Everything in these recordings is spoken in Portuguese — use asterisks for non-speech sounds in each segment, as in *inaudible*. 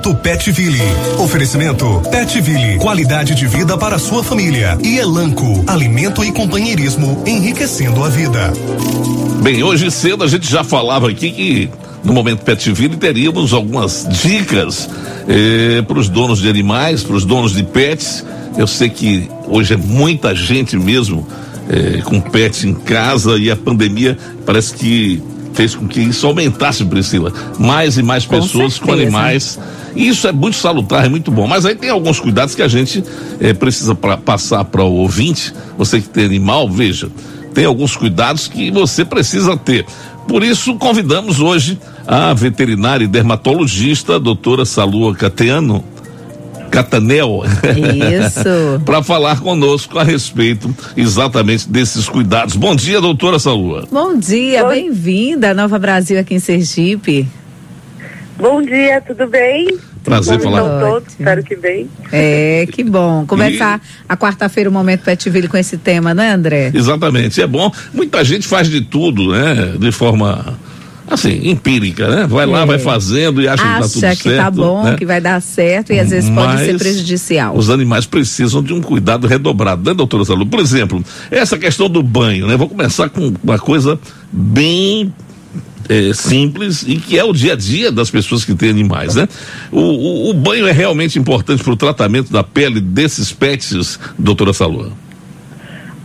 Oferecimento Petville. Oferecimento Petville. Qualidade de vida para sua família. E Elanco. Alimento e companheirismo enriquecendo a vida. Bem, hoje cedo a gente já falava aqui que no momento Petville teríamos algumas dicas eh, para os donos de animais, para os donos de pets. Eu sei que hoje é muita gente mesmo eh, com pets em casa e a pandemia parece que fez com que isso aumentasse, Priscila. Mais e mais pessoas com, com animais. E isso é muito salutar, é muito bom. Mas aí tem alguns cuidados que a gente eh, precisa pra, passar para o ouvinte. Você que tem animal, veja, tem alguns cuidados que você precisa ter. Por isso, convidamos hoje a veterinária e dermatologista, a doutora Salua Cateano, Catanel. Isso. *laughs* para falar conosco a respeito exatamente desses cuidados. Bom dia, doutora Salua. Bom dia, bem-vinda à Nova Brasil aqui em Sergipe. Bom dia, tudo bem? Prazer bom falar. Todos, espero que bem. É, que bom. Começar e... a quarta-feira o momento Petville com esse tema, né, André? Exatamente, é bom. Muita gente faz de tudo, né? De forma assim, empírica, né? Vai é. lá, vai fazendo e acha, acha que tá tudo certo. que tá bom, né? que vai dar certo e às vezes Mas pode ser prejudicial. Os animais precisam de um cuidado redobrado, né, doutora Salu? Por exemplo, essa questão do banho, né? Vou começar com uma coisa bem é, simples e que é o dia a dia das pessoas que têm animais, né? O, o, o banho é realmente importante para o tratamento da pele desses pets, doutora Salua?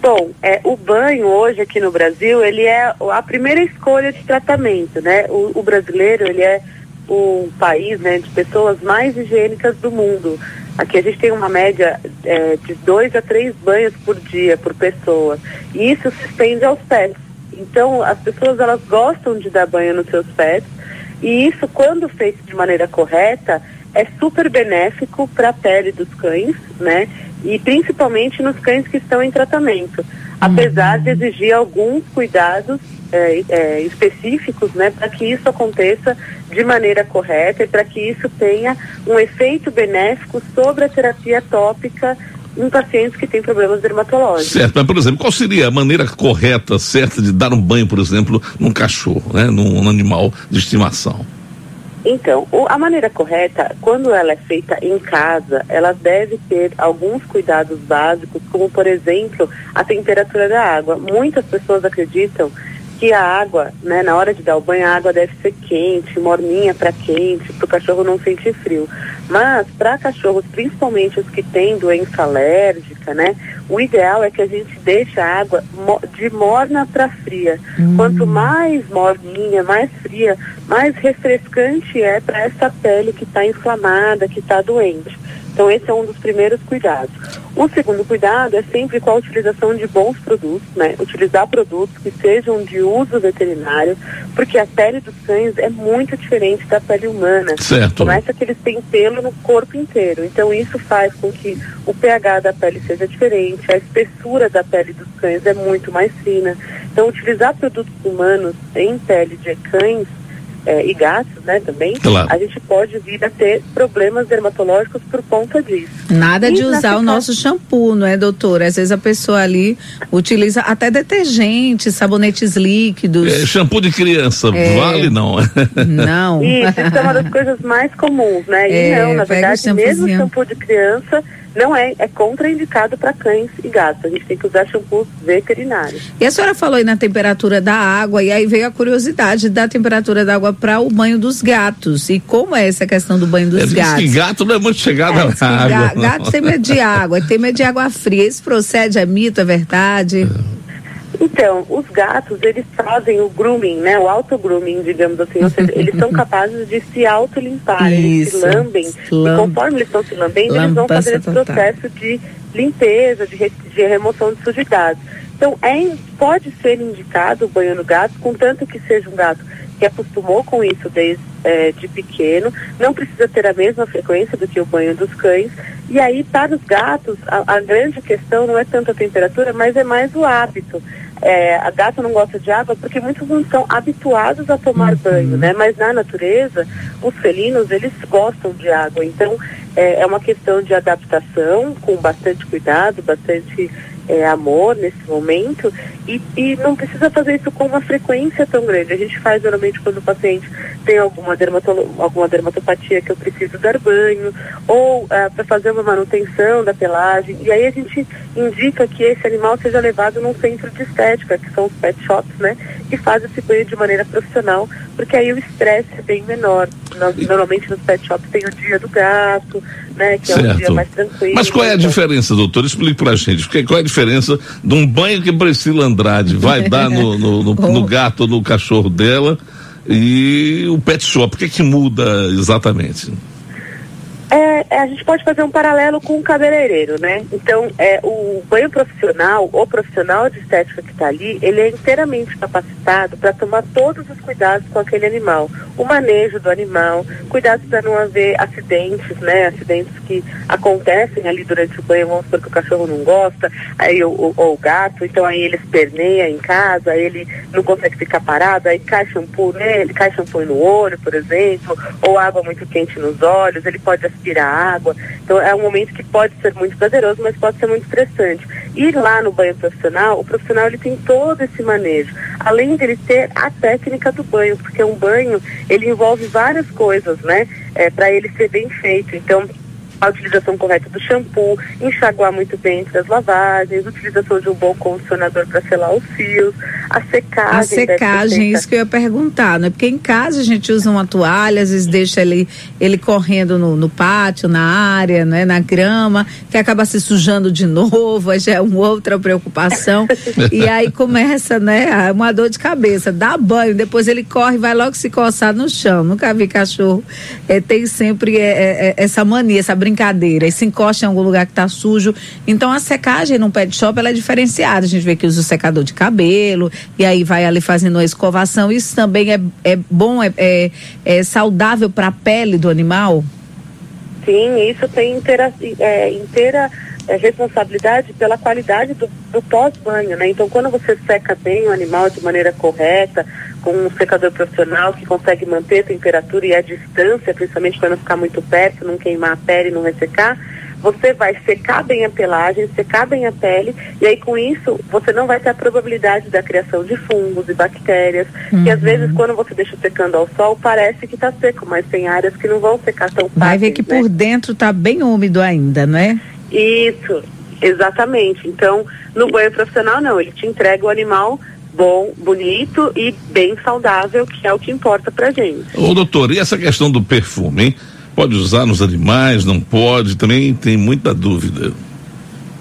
Bom, é, o banho hoje aqui no Brasil, ele é a primeira escolha de tratamento, né? O, o brasileiro, ele é o país né, de pessoas mais higiênicas do mundo. Aqui a gente tem uma média é, de dois a três banhos por dia por pessoa. E isso se estende aos pets. Então, as pessoas elas gostam de dar banho nos seus pets. E isso, quando feito de maneira correta, é super benéfico para a pele dos cães, né? e principalmente nos cães que estão em tratamento, apesar de exigir alguns cuidados é, é, específicos né, para que isso aconteça de maneira correta e para que isso tenha um efeito benéfico sobre a terapia tópica em pacientes que têm problemas dermatológicos. Certo, mas por exemplo, qual seria a maneira correta, certa, de dar um banho, por exemplo, num cachorro, né, num, num animal de estimação? Então, o, a maneira correta, quando ela é feita em casa, ela deve ter alguns cuidados básicos, como por exemplo a temperatura da água. Muitas pessoas acreditam que a água, né, na hora de dar o banho, a água deve ser quente, morninha para quente, para o cachorro não sentir frio. Mas para cachorros, principalmente os que têm doença alérgica, né, o ideal é que a gente deixe a água de morna para fria. Hum. Quanto mais morninha, mais fria, mais refrescante é para essa pele que está inflamada, que está doente. Então, esse é um dos primeiros cuidados. O segundo cuidado é sempre com a utilização de bons produtos, né? Utilizar produtos que sejam de uso veterinário, porque a pele dos cães é muito diferente da pele humana. Certo. Começa que eles têm pelo no corpo inteiro. Então, isso faz com que o pH da pele seja diferente, a espessura da pele dos cães é muito mais fina. Então, utilizar produtos humanos em pele de cães é, e gatos, né, também, claro. a gente pode vir a ter problemas dermatológicos por conta disso. Nada e de usar o nosso shampoo, não é, doutora? Às vezes a pessoa ali utiliza até detergente, sabonetes líquidos. É, shampoo de criança, é... vale não? Não. Isso, isso é uma *laughs* das coisas mais comuns, né? E é, não, na verdade, mesmo shampoo de criança não é, é contraindicado para cães e gatos. A gente tem que usar shampoos veterinários. E a senhora falou aí na temperatura da água, e aí veio a curiosidade da temperatura da água para o banho dos gatos. E como é essa questão do banho dos é, gatos? Que gato não é muito chegado é, na água. Gato tem medo de água, tem medo de água fria. Isso procede, é mito, é verdade? É. Então, os gatos, eles fazem o grooming, né? O auto-grooming, digamos assim. Ou seja, eles são *laughs* capazes de se auto-limpar. Eles se lambem. Lam... E conforme eles estão se lambendo, eles vão fazer esse processo de limpeza, de, re... de remoção de sujidades. Então, é, pode ser indicado o banho no gato, contanto que seja um gato que acostumou com isso desde é, de pequeno, não precisa ter a mesma frequência do que o banho dos cães. E aí, para os gatos, a, a grande questão não é tanto a temperatura, mas é mais o hábito. É, a gata não gosta de água porque muitos não estão habituados a tomar uhum. banho, né? Mas na natureza, os felinos, eles gostam de água. Então, é, é uma questão de adaptação, com bastante cuidado, bastante é, amor nesse momento e, e não precisa fazer isso com uma frequência tão grande. A gente faz geralmente quando o paciente tem alguma, dermatolo alguma dermatopatia que eu preciso dar banho ou uh, ah, para fazer uma manutenção da pelagem e aí a gente indica que esse animal seja levado num centro de estética, que são os pet shops, né, que faz esse banho de maneira profissional, porque aí o estresse é bem menor. Normalmente nos pet shops tem o dia do gato, né, que certo. é um dia mais tranquilo. Mas qual é a diferença, doutor? Explique pra gente, qual é a diferença de um banho que Priscila Andrade vai dar no, no, no, *laughs* no gato, no cachorro dela e o pet shop? O que é que muda exatamente? É, a gente pode fazer um paralelo com o cabeleireiro, né? Então, é, o banho profissional, o profissional de estética que está ali, ele é inteiramente capacitado para tomar todos os cuidados com aquele animal. O manejo do animal, cuidados para não haver acidentes, né? Acidentes que acontecem ali durante o banho, vamos supor que o cachorro não gosta, aí o, ou o gato, então aí ele esperneia em casa, aí ele não consegue ficar parado, aí cai shampoo nele, cai shampoo no olho, por exemplo, ou água muito quente nos olhos, ele pode respirar água. Então é um momento que pode ser muito prazeroso, mas pode ser muito estressante. Ir lá no banho profissional, o profissional ele tem todo esse manejo, além dele ter a técnica do banho, porque um banho ele envolve várias coisas, né? É, para ele ser bem feito. Então a utilização correta do shampoo, enxaguar muito bem entre as lavagens, utilização de um bom condicionador para selar os fios, a secagem. A secagem, isso que eu ia perguntar, né? Porque em casa a gente usa uma toalha, às vezes deixa ele, ele correndo no, no pátio, na área, né? na grama, que acaba se sujando de *laughs* novo, aí já é uma outra preocupação. e aí começa, né, uma dor de cabeça, dá banho, depois ele corre, vai logo se coçar no chão. Nunca vi cachorro. É, tem sempre é, é, essa mania, essa brincadeira e se encosta em algum lugar que está sujo. Então a secagem no pet shop ela é diferenciada. A gente vê que usa o secador de cabelo e aí vai ali fazendo a escovação. Isso também é, é bom, é, é, é saudável para a pele do animal? Sim, isso tem inteira, é, inteira é, responsabilidade pela qualidade do, do pós-banho, né? Então, quando você seca bem o animal de maneira correta, com um secador profissional que consegue manter a temperatura e a distância, principalmente para não ficar muito perto, não queimar a pele, não ressecar, você vai secar bem a pelagem, secar bem a pele, e aí com isso você não vai ter a probabilidade da criação de fungos e bactérias, uhum. que às vezes quando você deixa secando ao sol parece que está seco, mas tem áreas que não vão secar tão fácil. Vai ver que né? por dentro está bem úmido ainda, não é? Isso, exatamente. Então, no banho profissional não, ele te entrega o animal bom, bonito e bem saudável, que é o que importa pra gente. Ô doutor, e essa questão do perfume, hein? Pode usar nos animais, não pode? Também tem muita dúvida.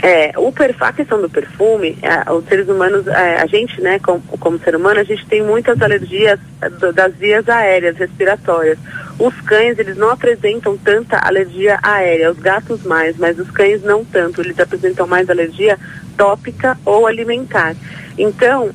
É, o a questão do perfume, é, os seres humanos, é, a gente, né, como, como, ser humano, a gente tem muitas alergias é, das vias aéreas, respiratórias. Os cães, eles não apresentam tanta alergia aérea, os gatos mais, mas os cães não tanto, eles apresentam mais alergia tópica ou alimentar. Então,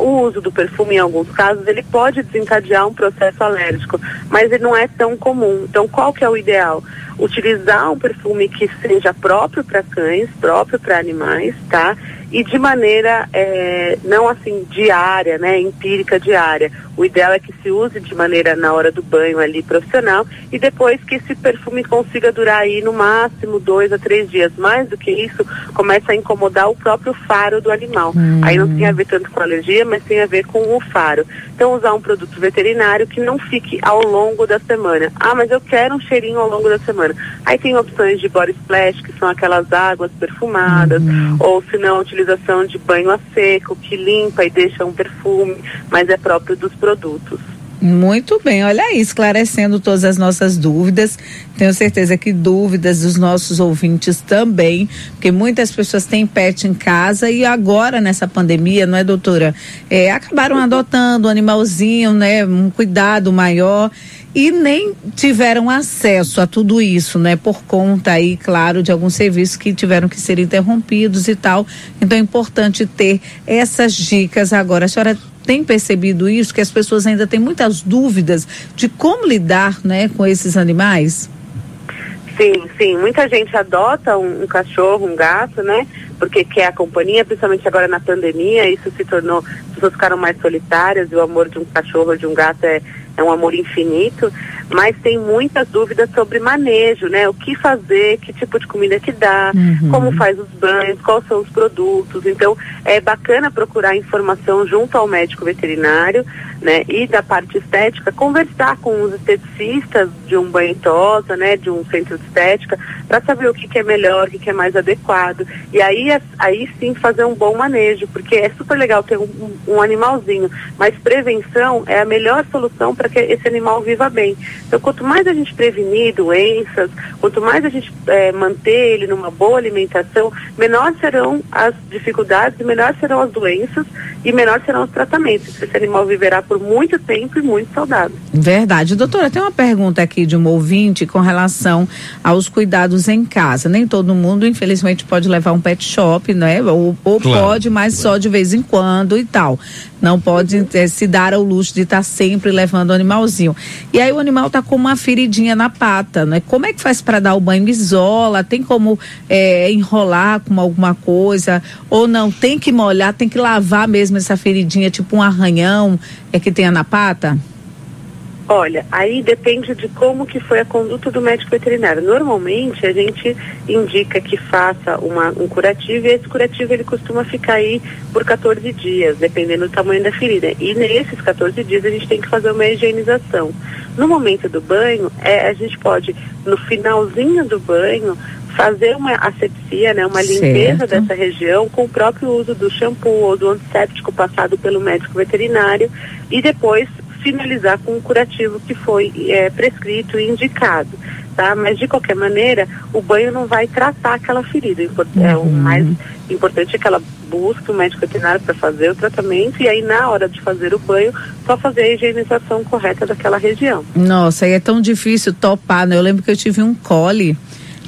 o uso do perfume, em alguns casos, ele pode desencadear um processo alérgico, mas ele não é tão comum. Então, qual que é o ideal? Utilizar um perfume que seja próprio para cães, próprio para animais, tá? e de maneira é, não assim diária, né, empírica diária. O ideal é que se use de maneira na hora do banho ali profissional e depois que esse perfume consiga durar aí no máximo dois a três dias. Mais do que isso, começa a incomodar o próprio faro do animal. Hum. Aí não tem a ver tanto com alergia, mas tem a ver com o faro. Então usar um produto veterinário que não fique ao longo da semana. Ah, mas eu quero um cheirinho ao longo da semana. Aí tem opções de body splash, que são aquelas águas perfumadas, hum. ou se não utilização de banho a seco, que limpa e deixa um perfume, mas é próprio dos produtos. Muito bem, olha aí, esclarecendo todas as nossas dúvidas. Tenho certeza que dúvidas dos nossos ouvintes também, porque muitas pessoas têm pet em casa e agora nessa pandemia, não é, doutora? É, acabaram adotando um animalzinho, né? Um cuidado maior e nem tiveram acesso a tudo isso, né? Por conta aí, claro, de alguns serviços que tiveram que ser interrompidos e tal. Então é importante ter essas dicas agora. A senhora tem percebido isso, que as pessoas ainda têm muitas dúvidas de como lidar, né, com esses animais? Sim, sim. Muita gente adota um, um, cachorro, um gato, né? Porque quer a companhia, principalmente agora na pandemia, isso se tornou, as pessoas ficaram mais solitárias e o amor de um cachorro ou de um gato é, é um amor infinito, mas tem muitas dúvidas sobre manejo, né? O que fazer, que tipo de comida que dá, uhum. como faz os banhos, quais são os produtos. Então, é bacana procurar informação junto ao médico veterinário, né? E da parte estética, conversar com os esteticistas de um banho tosa, né? De um centro de estética, para saber o que, que, é melhor, o que, que, é mais adequado. E aí, aí sim fazer um bom manejo, porque é super legal ter um, um animalzinho, mas prevenção é a melhor solução para que esse animal viva bem. Então, quanto mais a gente prevenir doenças, quanto mais a gente é, manter ele numa boa alimentação, menor serão as dificuldades, menor serão as doenças e menor serão os tratamentos. Esse animal viverá por muito tempo e muito saudável. Verdade. Doutora, tem uma pergunta aqui de um ouvinte com relação aos cuidados em casa. Nem todo mundo, infelizmente, pode levar um pet shop, né? Ou, ou claro, pode, mas claro. só de vez em quando e tal. Não pode é, se dar ao luxo de estar tá sempre levando o animalzinho. E aí o animal está com uma feridinha na pata, né? Como é que faz para dar o banho? Isola? Tem como é, enrolar com alguma coisa? Ou não? Tem que molhar? Tem que lavar mesmo essa feridinha, tipo um arranhão é que tenha na pata? Olha, aí depende de como que foi a conduta do médico veterinário. Normalmente a gente indica que faça uma, um curativo e esse curativo ele costuma ficar aí por 14 dias, dependendo do tamanho da ferida. E nesses 14 dias a gente tem que fazer uma higienização. No momento do banho, é, a gente pode, no finalzinho do banho, fazer uma asepsia, né, uma limpeza certo. dessa região com o próprio uso do shampoo ou do antisséptico passado pelo médico veterinário e depois finalizar com o curativo que foi é, prescrito e indicado. Tá? Mas de qualquer maneira, o banho não vai tratar aquela ferida. É o uhum. mais importante é que ela busque o médico veterinário para fazer o tratamento e aí na hora de fazer o banho, só fazer a higienização correta daquela região. Nossa, e é tão difícil topar, né? Eu lembro que eu tive um cole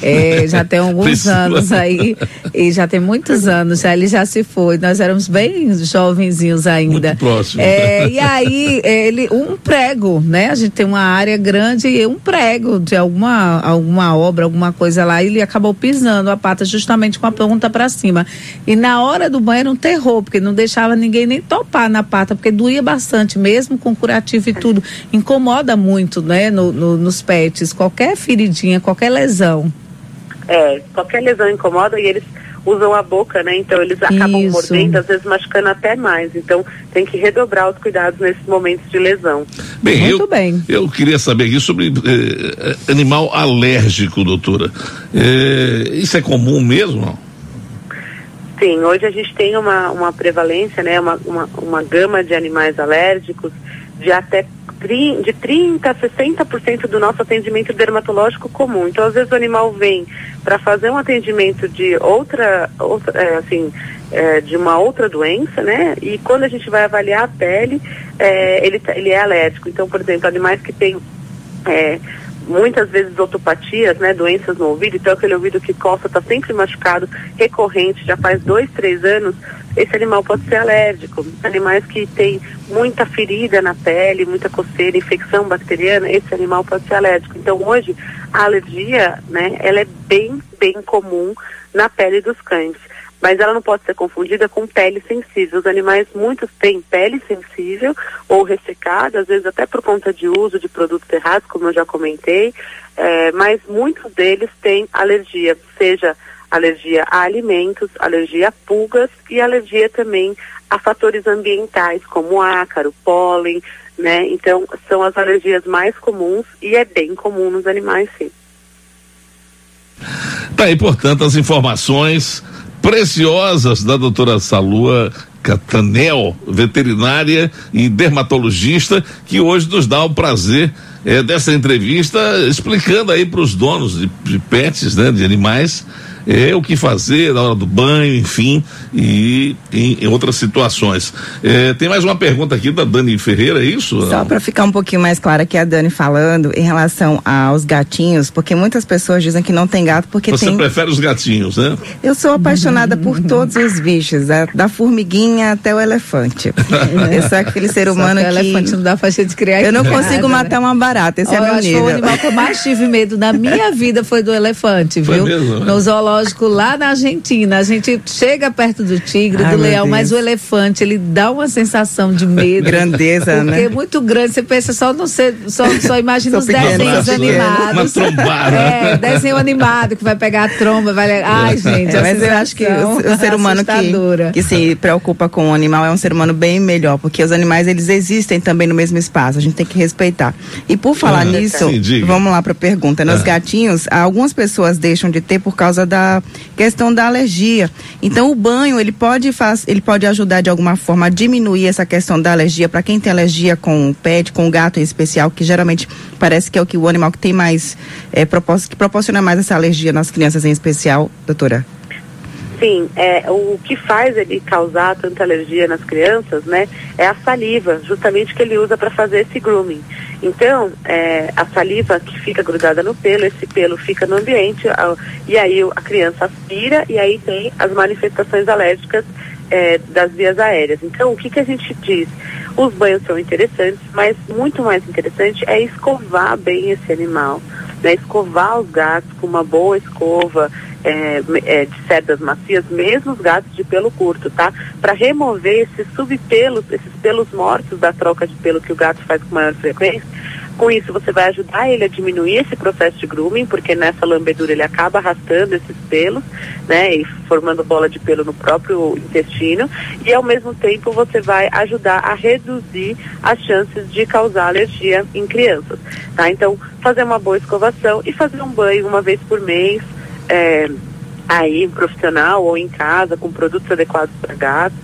é, já tem alguns anos aí, e já tem muitos anos, já ele já se foi. Nós éramos bem jovenzinhos ainda. Muito próximo. É, e aí, ele, um prego, né? A gente tem uma área grande e um prego de alguma, alguma obra, alguma coisa lá, e ele acabou pisando a pata justamente com a ponta para cima. E na hora do banho era um terror, porque não deixava ninguém nem topar na pata, porque doía bastante, mesmo com curativo e tudo. Incomoda muito, né, no, no, nos pets, qualquer feridinha, qualquer lesão. É, qualquer lesão incomoda e eles usam a boca, né? Então eles acabam Isso. mordendo, às vezes machucando até mais. Então tem que redobrar os cuidados nesses momentos de lesão. Bem, Muito eu, bem. Eu queria saber aqui sobre eh, animal alérgico, doutora. Eh, isso é comum mesmo? Sim, hoje a gente tem uma, uma prevalência, né? Uma, uma, uma gama de animais alérgicos de até de 30% a 60% do nosso atendimento dermatológico comum. Então, às vezes o animal vem para fazer um atendimento de outra, outra é, assim, é, de uma outra doença, né? E quando a gente vai avaliar a pele, é, ele, tá, ele é alérgico. Então, por exemplo, animais que têm é, muitas vezes otopatias, né, doenças no ouvido, então aquele ouvido que coça está sempre machucado, recorrente, já faz dois, três anos, esse animal pode ser alérgico. Animais que têm muita ferida na pele, muita coceira, infecção bacteriana, esse animal pode ser alérgico. Então hoje a alergia, né, ela é bem, bem comum na pele dos cães mas ela não pode ser confundida com pele sensível. Os animais, muitos têm pele sensível ou ressecada, às vezes até por conta de uso de produtos errados, como eu já comentei, é, mas muitos deles têm alergia, seja alergia a alimentos, alergia a pulgas e alergia também a fatores ambientais, como ácaro, pólen, né? Então, são as alergias mais comuns e é bem comum nos animais, sim. Tá aí, portanto, as informações preciosas da doutora Salua Catanel, veterinária e dermatologista, que hoje nos dá o prazer é, dessa entrevista explicando aí para os donos de, de pets, né, de animais, é, o que fazer na hora do banho, enfim, e em, em outras situações. É, tem mais uma pergunta aqui da Dani Ferreira, é isso? Só para ficar um pouquinho mais clara que a Dani falando em relação aos gatinhos, porque muitas pessoas dizem que não tem gato porque Você tem... prefere os gatinhos, né? Eu sou apaixonada por todos os bichos, da, da formiguinha até o elefante. *laughs* eu sou aquele ser humano que... O elefante não dá pra gente criar Eu não consigo né? matar uma barata, esse oh, é meu nível. o animal que eu mais tive medo na minha *laughs* vida foi do elefante, viu? Foi mesmo? No zoológico zoológico lá na Argentina. A gente chega perto do tigre, Ai, do leão, mas o elefante, ele dá uma sensação de medo. Grandeza, porque né? Porque é muito grande, você pensa só não ser, só, só imagina os desenhos animados. Uma trombada. É, desenho animado que vai pegar a tromba, vai. Ai, gente, é, mas eu acho que o, o ser humano que, que se preocupa com o animal é um ser humano bem melhor, porque os animais eles existem também no mesmo espaço, a gente tem que respeitar. E por falar ah, nisso, sim, vamos lá para a pergunta. Nos ah. gatinhos, algumas pessoas deixam de ter por causa da questão da alergia. Então o banho ele pode faz, ele pode ajudar de alguma forma a diminuir essa questão da alergia para quem tem alergia com o pet, com o gato em especial, que geralmente parece que é o que o animal que tem mais é, que proporciona mais essa alergia nas crianças em especial, doutora. Sim, é, o que faz ele causar tanta alergia nas crianças, né, é a saliva, justamente que ele usa para fazer esse grooming. Então, é, a saliva que fica grudada no pelo, esse pelo fica no ambiente, a, e aí a criança aspira e aí tem as manifestações alérgicas é, das vias aéreas. Então, o que, que a gente diz? Os banhos são interessantes, mas muito mais interessante é escovar bem esse animal, né? Escovar os gatos com uma boa escova, é, é, de cerdas macias, mesmo os gatos de pelo curto, tá? Para remover esses subpelos, esses pelos mortos da troca de pelo que o gato faz com maior frequência. Com isso, você vai ajudar ele a diminuir esse processo de grooming, porque nessa lambedura ele acaba arrastando esses pelos, né, e formando bola de pelo no próprio intestino, e ao mesmo tempo você vai ajudar a reduzir as chances de causar alergia em crianças, tá? Então, fazer uma boa escovação e fazer um banho uma vez por mês, é, aí profissional ou em casa com produtos adequados para gatos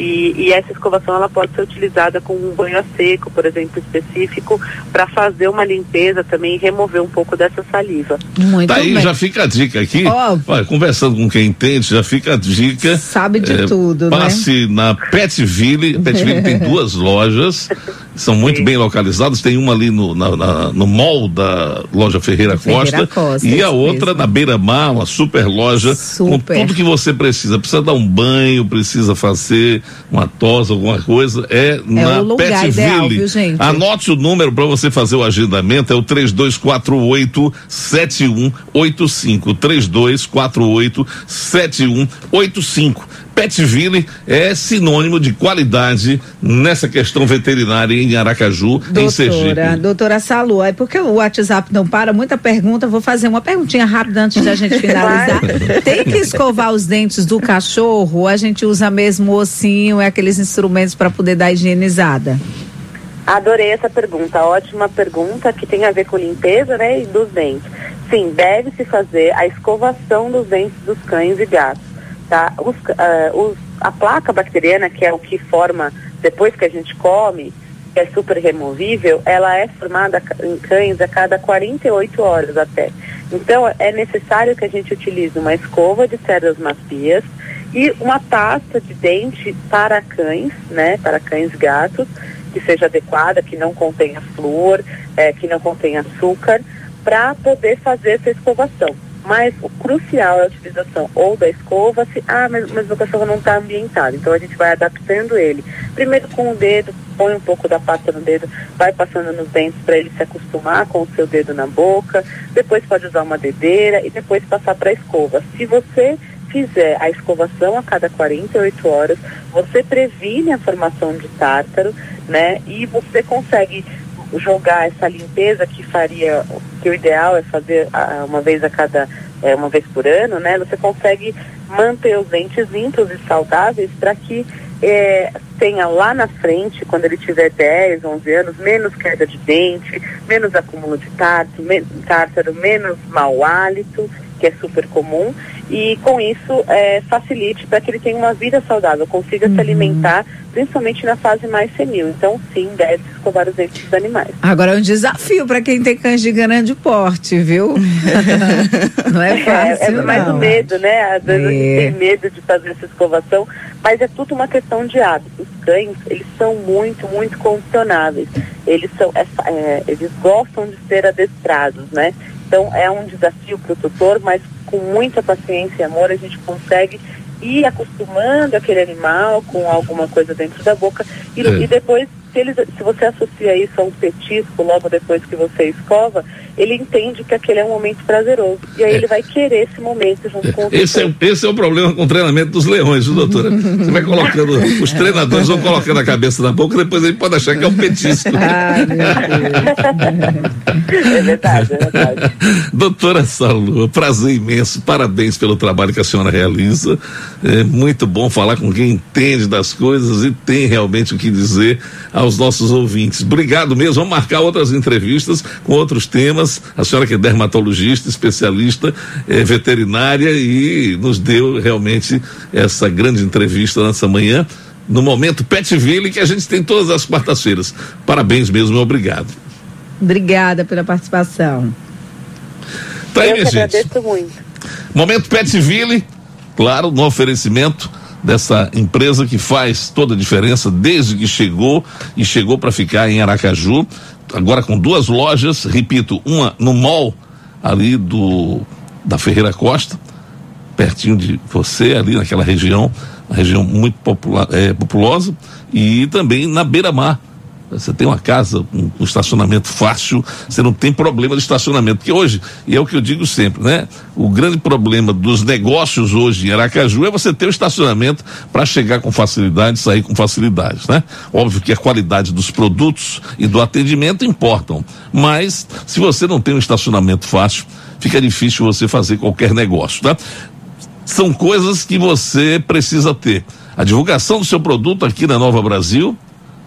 e, e, essa escovação ela pode ser utilizada com um banho a seco, por exemplo, específico, para fazer uma limpeza também e remover um pouco dessa saliva. Muito Daí bem. já fica a dica aqui. Olha, conversando com quem entende, já fica a dica. Sabe de é, tudo, passe né? na Petville. *laughs* Petville tem duas lojas, são muito Sim. bem localizadas. Tem uma ali no, na, na, no mall da loja Ferreira, Ferreira Costa, Costa, e a outra mesmo. na Beira Mar, uma super loja super. com tudo que você precisa. Precisa dar um banho, precisa fazer uma tosse, alguma coisa, é, é na o Pet ideal, Anote o número para você fazer o agendamento, é o 3248 7185. 3248 7185. Petville é sinônimo de qualidade nessa questão veterinária em Aracaju, doutora, em Sergipe. Doutora Salu, é porque o WhatsApp não para, muita pergunta, vou fazer uma perguntinha rápida antes da gente *laughs* finalizar. Tem que escovar os dentes do cachorro ou a gente usa mesmo o ossinho, é aqueles instrumentos para poder dar higienizada? Adorei essa pergunta, ótima pergunta que tem a ver com limpeza, né, e dos dentes. Sim, deve se fazer a escovação dos dentes dos cães e gatos tá? Os, uh, os, a placa bacteriana, que é o que forma depois que a gente come, que é super removível, ela é formada em cães a cada 48 horas até. Então, é necessário que a gente utilize uma escova de cerdas macias e uma pasta de dente para cães, né, para cães gatos, que seja adequada, que não contenha flúor, é, que não contenha açúcar, para poder fazer essa escovação. Mas o crucial é a utilização ou da escova, se, ah, mas, mas meu cachorro não está ambientado. Então a gente vai adaptando ele. Primeiro com o dedo, põe um pouco da pasta no dedo, vai passando nos dentes para ele se acostumar com o seu dedo na boca. Depois pode usar uma dedeira e depois passar para a escova. Se você fizer a escovação a cada 48 horas, você previne a formação de tártaro, né? E você consegue jogar essa limpeza que faria, que o ideal é fazer ah, uma vez a cada, é, uma vez por ano, né? Você consegue manter os dentes limpos e saudáveis para que é, tenha lá na frente, quando ele tiver 10, 11 anos, menos queda de dente, menos acúmulo de tártaro, men tártaro menos mau hálito, que é super comum, e com isso é, facilite para que ele tenha uma vida saudável, consiga uhum. se alimentar principalmente na fase mais senil. Então, sim, deve escovar os dentes dos animais. Agora é um desafio para quem tem cães de grande porte, viu? *laughs* não é fácil. É, é mais o medo, né? Às vezes é. a gente é. tem medo de fazer essa escovação, mas é tudo uma questão de hábito. Os cães, eles são muito, muito condicionáveis. Eles são, é, é, eles gostam de ser adestrados, né? Então é um desafio para o tutor, mas com muita paciência e amor a gente consegue ir acostumando aquele animal com alguma coisa dentro da boca e, é. e depois se, eles, se você associa isso a um petisco logo depois que você escova, ele entende que aquele é um momento prazeroso. E aí é. ele vai querer esse momento junto com o esse é, esse é o problema com o treinamento dos leões, viu, doutora? Você vai colocando, os treinadores vão colocando a cabeça na boca, depois ele pode achar que é um petisco. Ai, *laughs* é verdade, é verdade. doutora Salu, prazer imenso, parabéns pelo trabalho que a senhora realiza. É muito bom falar com quem entende das coisas e tem realmente o que dizer aos nossos ouvintes. Obrigado mesmo. Vamos marcar outras entrevistas com outros temas. A senhora que é dermatologista, especialista, é, veterinária e nos deu realmente essa grande entrevista nessa manhã no momento Petville que a gente tem todas as quartas-feiras. Parabéns mesmo, obrigado. Obrigada pela participação. Tá aí, Eu minha gente. agradeço muito. Momento Petville, claro, no oferecimento dessa empresa que faz toda a diferença desde que chegou e chegou para ficar em Aracaju, agora com duas lojas, repito, uma no mall ali do da Ferreira Costa, pertinho de você, ali naquela região, uma região muito popular, é, populosa, e também na beira-mar, você tem uma casa, um, um, estacionamento fácil, você não tem problema de estacionamento. Porque hoje, e é o que eu digo sempre, né? O grande problema dos negócios hoje em Aracaju é você ter o estacionamento para chegar com facilidade sair com facilidade, né? Óbvio que a qualidade dos produtos e do atendimento importam. Mas, se você não tem um estacionamento fácil, fica difícil você fazer qualquer negócio, tá? São coisas que você precisa ter. A divulgação do seu produto aqui na Nova Brasil,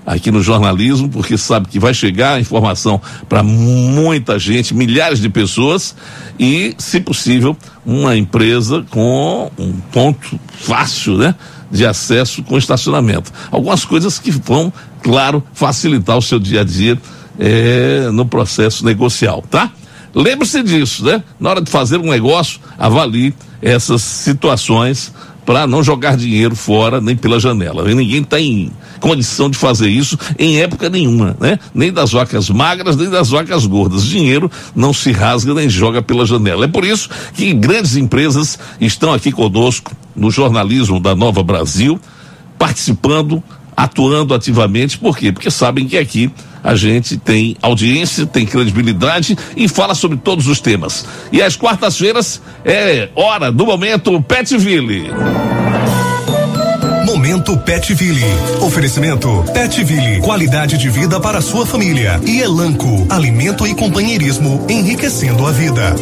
aqui no jornalismo, porque sabe que vai chegar a informação para muita gente, milhares de pessoas, e, se possível, uma empresa com um ponto fácil, né? De acesso com estacionamento. Algumas coisas que vão, claro, facilitar o seu dia a dia é, no processo negocial, tá? Lembre-se disso, né? Na hora de fazer um negócio, avalie essas situações para não jogar dinheiro fora nem pela janela. E ninguém está em condição de fazer isso em época nenhuma, né? Nem das vacas magras, nem das vacas gordas. Dinheiro não se rasga nem joga pela janela. É por isso que grandes empresas estão aqui conosco no jornalismo da Nova Brasil, participando, atuando ativamente. Por quê? Porque sabem que aqui a gente tem audiência, tem credibilidade e fala sobre todos os temas. E às quartas-feiras é hora do momento Petville. Momento Petville. Oferecimento Petville. Qualidade de vida para sua família. E Elanco. Alimento e companheirismo enriquecendo a vida.